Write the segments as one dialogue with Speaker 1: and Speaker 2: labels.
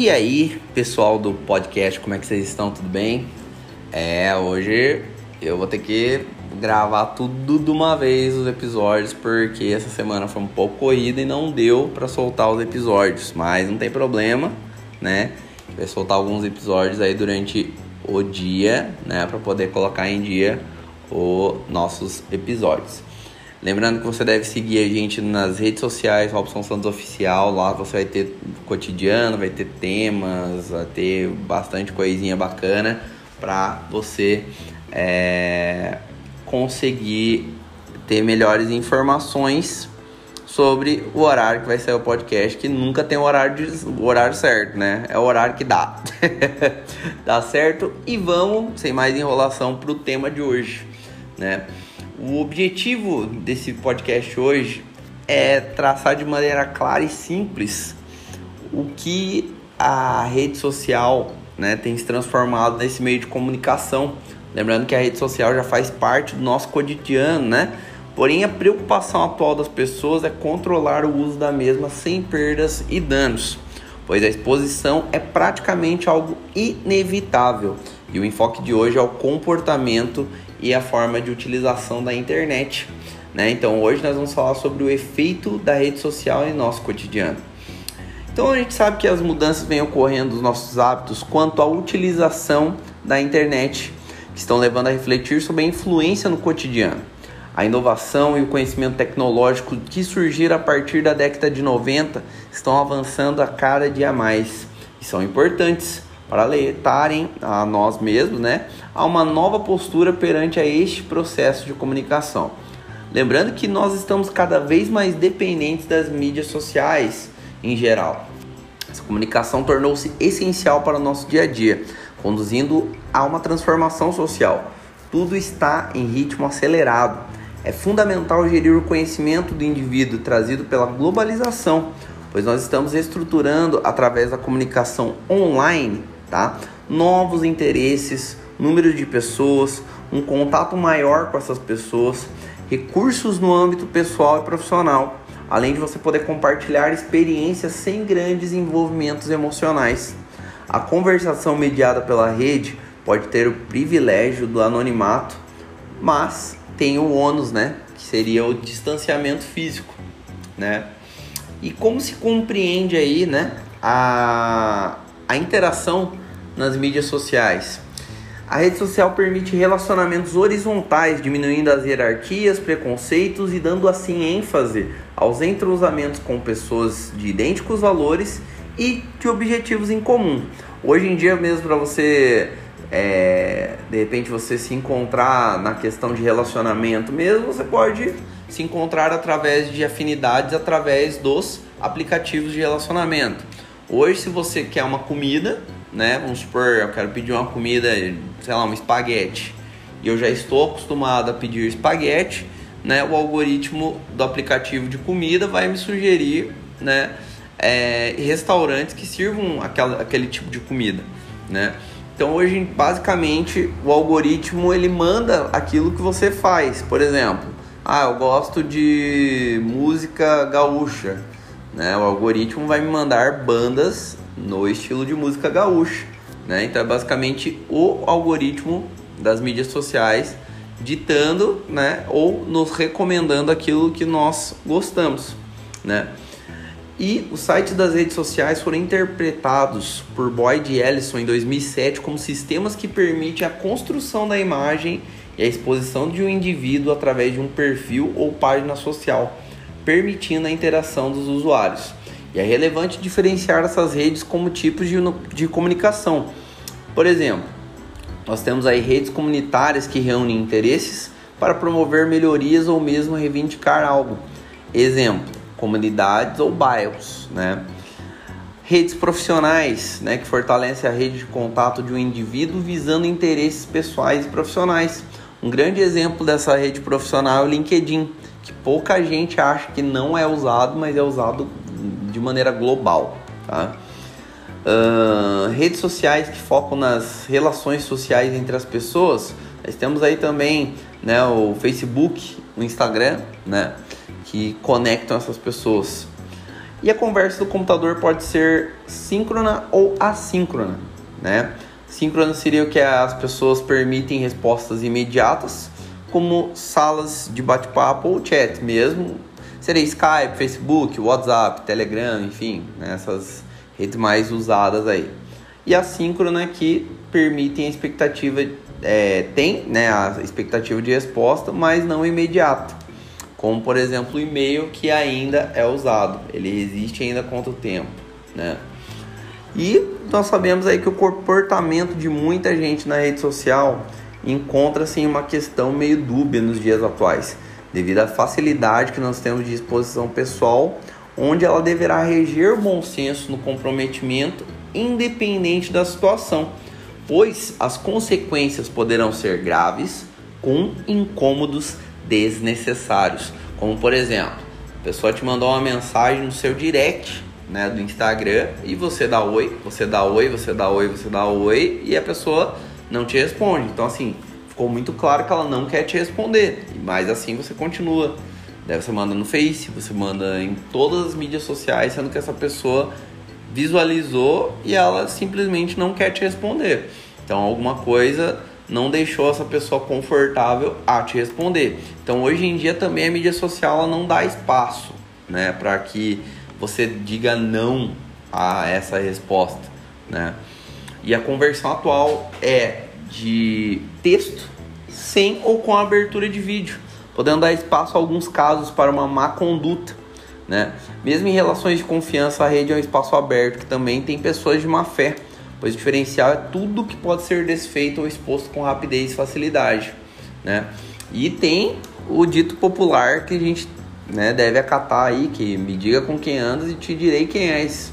Speaker 1: E aí, pessoal do podcast, como é que vocês estão? Tudo bem? É, hoje eu vou ter que gravar tudo de uma vez os episódios porque essa semana foi um pouco corrida e não deu para soltar os episódios, mas não tem problema, né? Vai soltar alguns episódios aí durante o dia, né, para poder colocar em dia os nossos episódios. Lembrando que você deve seguir a gente nas redes sociais, Robson Santos Oficial. Lá você vai ter cotidiano, vai ter temas, vai ter bastante coisinha bacana para você é, conseguir ter melhores informações sobre o horário que vai sair o podcast, que nunca tem o horário, de, o horário certo, né? É o horário que dá. dá certo? E vamos, sem mais enrolação, para o tema de hoje, né? O objetivo desse podcast hoje é traçar de maneira clara e simples o que a rede social né, tem se transformado nesse meio de comunicação. Lembrando que a rede social já faz parte do nosso cotidiano, né? Porém, a preocupação atual das pessoas é controlar o uso da mesma sem perdas e danos, pois a exposição é praticamente algo inevitável. E o enfoque de hoje é o comportamento e a forma de utilização da internet. Né? Então hoje nós vamos falar sobre o efeito da rede social em nosso cotidiano. Então a gente sabe que as mudanças vêm ocorrendo nos nossos hábitos quanto à utilização da internet, que estão levando a refletir sobre a influência no cotidiano. A inovação e o conhecimento tecnológico que surgiram a partir da década de 90 estão avançando a cada dia mais e são importantes alertarem a nós mesmos, né, a uma nova postura perante a este processo de comunicação. Lembrando que nós estamos cada vez mais dependentes das mídias sociais em geral. Essa comunicação tornou-se essencial para o nosso dia a dia, conduzindo a uma transformação social. Tudo está em ritmo acelerado. É fundamental gerir o conhecimento do indivíduo trazido pela globalização, pois nós estamos estruturando através da comunicação online tá? Novos interesses, número de pessoas, um contato maior com essas pessoas, recursos no âmbito pessoal e profissional, além de você poder compartilhar experiências sem grandes envolvimentos emocionais. A conversação mediada pela rede pode ter o privilégio do anonimato, mas tem o ônus, né, que seria o distanciamento físico, né? E como se compreende aí, né, a, a interação nas mídias sociais. A rede social permite relacionamentos horizontais, diminuindo as hierarquias, preconceitos e dando assim ênfase aos entrosamentos com pessoas de idênticos valores e de objetivos em comum. Hoje em dia, mesmo para você, é, de repente, você se encontrar na questão de relacionamento mesmo, você pode se encontrar através de afinidades, através dos aplicativos de relacionamento. Hoje, se você quer uma comida, né? Vamos supor, eu quero pedir uma comida, sei lá, um espaguete. E eu já estou acostumado a pedir espaguete, né? O algoritmo do aplicativo de comida vai me sugerir, né? É, restaurantes que sirvam aquela, aquele tipo de comida, né? Então hoje, basicamente, o algoritmo ele manda aquilo que você faz. Por exemplo, ah, eu gosto de música gaúcha, né? O algoritmo vai me mandar bandas no estilo de música gaúcha, né? Então é basicamente o algoritmo das mídias sociais ditando, né, ou nos recomendando aquilo que nós gostamos, né? E os sites das redes sociais foram interpretados por Boyd e Ellison em 2007 como sistemas que permitem a construção da imagem e a exposição de um indivíduo através de um perfil ou página social, permitindo a interação dos usuários. E é relevante diferenciar essas redes como tipos de, de comunicação. Por exemplo, nós temos aí redes comunitárias que reúnem interesses para promover melhorias ou mesmo reivindicar algo. Exemplo, comunidades ou bairros, né? Redes profissionais, né, que fortalecem a rede de contato de um indivíduo visando interesses pessoais e profissionais. Um grande exemplo dessa rede profissional é o LinkedIn, que pouca gente acha que não é usado, mas é usado de maneira global. Tá? Uh, redes sociais que focam nas relações sociais entre as pessoas. Nós temos aí também né, o Facebook, o Instagram, né, que conectam essas pessoas. E a conversa do computador pode ser síncrona ou assíncrona, né? Síncrona seria o que as pessoas permitem respostas imediatas, como salas de bate-papo ou chat mesmo. Seria Skype, Facebook, WhatsApp, Telegram, enfim, né? essas redes mais usadas aí. E a síncrona que permitem a expectativa, é, tem né, a expectativa de resposta, mas não imediato como por exemplo o e-mail que ainda é usado, ele resiste ainda contra o tempo, né? E nós sabemos aí que o comportamento de muita gente na rede social encontra-se em uma questão meio dúbia nos dias atuais, devido à facilidade que nós temos de exposição pessoal, onde ela deverá reger o bom senso no comprometimento, independente da situação, pois as consequências poderão ser graves, com incômodos desnecessários. Como por exemplo, a pessoa te mandou uma mensagem no seu direct né, do Instagram e você dá oi, você dá oi, você dá oi, você dá oi e a pessoa não te responde. Então assim, ficou muito claro que ela não quer te responder. Mas assim você continua. Daí você manda no Face, você manda em todas as mídias sociais, sendo que essa pessoa visualizou e ela simplesmente não quer te responder. Então alguma coisa não deixou essa pessoa confortável a te responder. Então hoje em dia também a mídia social não dá espaço, né, para que você diga não a essa resposta, né? E a conversão atual é de texto sem ou com abertura de vídeo, podendo dar espaço a alguns casos para uma má conduta, né? Mesmo em relações de confiança, a rede é um espaço aberto que também tem pessoas de má fé pois o diferencial é tudo que pode ser desfeito ou exposto com rapidez e facilidade, né? E tem o dito popular que a gente né, deve acatar aí, que me diga com quem andas e te direi quem és,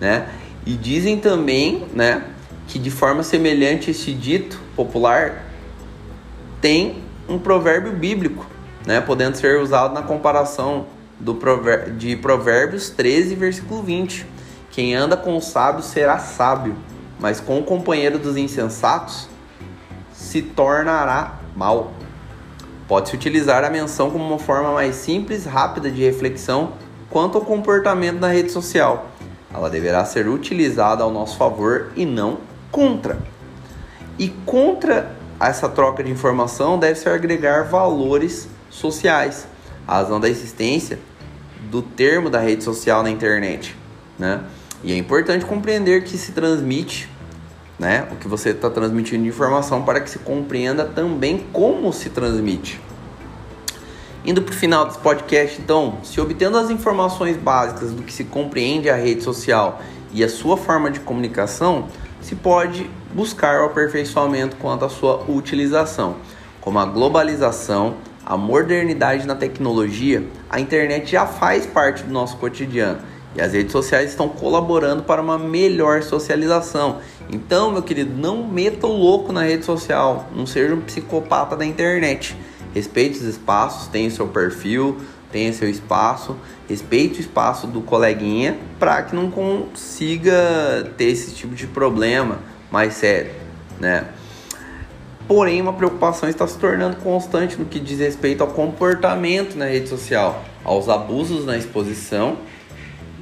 Speaker 1: né? E dizem também, né, que de forma semelhante esse dito popular tem um provérbio bíblico, né, podendo ser usado na comparação do provér de Provérbios 13, versículo 20. Quem anda com o sábio será sábio, mas com o companheiro dos insensatos se tornará mal. Pode-se utilizar a menção como uma forma mais simples, rápida de reflexão quanto ao comportamento na rede social. Ela deverá ser utilizada ao nosso favor e não contra. E contra essa troca de informação deve-se agregar valores sociais, a razão da existência do termo da rede social na internet, né? E é importante compreender que se transmite né, o que você está transmitindo de informação para que se compreenda também como se transmite. Indo para o final desse podcast, então, se obtendo as informações básicas do que se compreende a rede social e a sua forma de comunicação, se pode buscar o aperfeiçoamento quanto à sua utilização, como a globalização, a modernidade na tecnologia, a internet já faz parte do nosso cotidiano e as redes sociais estão colaborando para uma melhor socialização. Então, meu querido, não meta o louco na rede social, não seja um psicopata da internet. Respeite os espaços, tenha seu perfil, tenha seu espaço, respeite o espaço do coleguinha para que não consiga ter esse tipo de problema mais sério, né? Porém, uma preocupação está se tornando constante no que diz respeito ao comportamento na rede social, aos abusos na exposição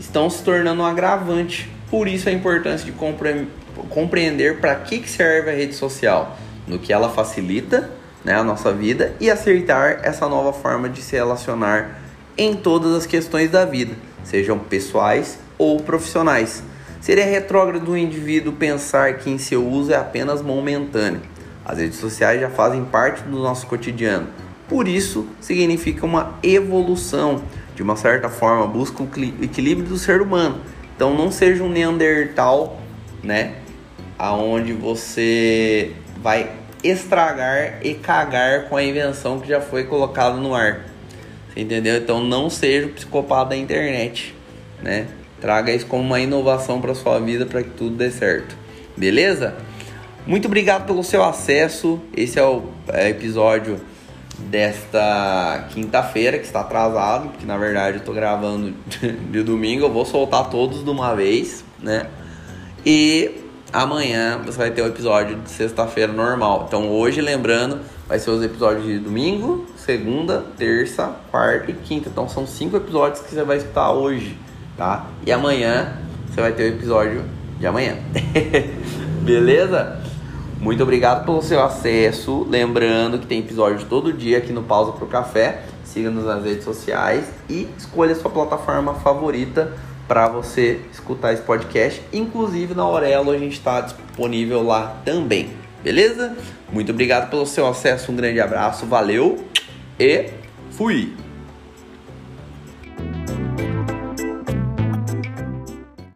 Speaker 1: estão se tornando um agravante. Por isso a importância de compre compreender para que, que serve a rede social, no que ela facilita né, a nossa vida e aceitar essa nova forma de se relacionar em todas as questões da vida, sejam pessoais ou profissionais. Seria retrógrado do indivíduo pensar que em seu uso é apenas momentâneo. As redes sociais já fazem parte do nosso cotidiano. Por isso, significa uma evolução de uma certa forma, busca o equilíbrio do ser humano. Então não seja um Neandertal, né? Aonde você vai estragar e cagar com a invenção que já foi colocada no ar. Entendeu? Então não seja o psicopata da internet, né? Traga isso como uma inovação para sua vida para que tudo dê certo. Beleza? Muito obrigado pelo seu acesso. Esse é o é, episódio desta quinta-feira, que está atrasado, porque na verdade eu tô gravando de domingo, eu vou soltar todos de uma vez, né? E amanhã você vai ter o episódio de sexta-feira normal. Então hoje, lembrando, vai ser os episódios de domingo, segunda, terça, quarta e quinta. Então são cinco episódios que você vai escutar hoje, tá? E amanhã você vai ter o episódio de amanhã. Beleza? Muito obrigado pelo seu acesso. Lembrando que tem episódio todo dia aqui no Pausa pro Café. Siga-nos nas redes sociais e escolha a sua plataforma favorita para você escutar esse podcast. Inclusive na Aurelo a gente está disponível lá também. Beleza? Muito obrigado pelo seu acesso. Um grande abraço. Valeu e fui!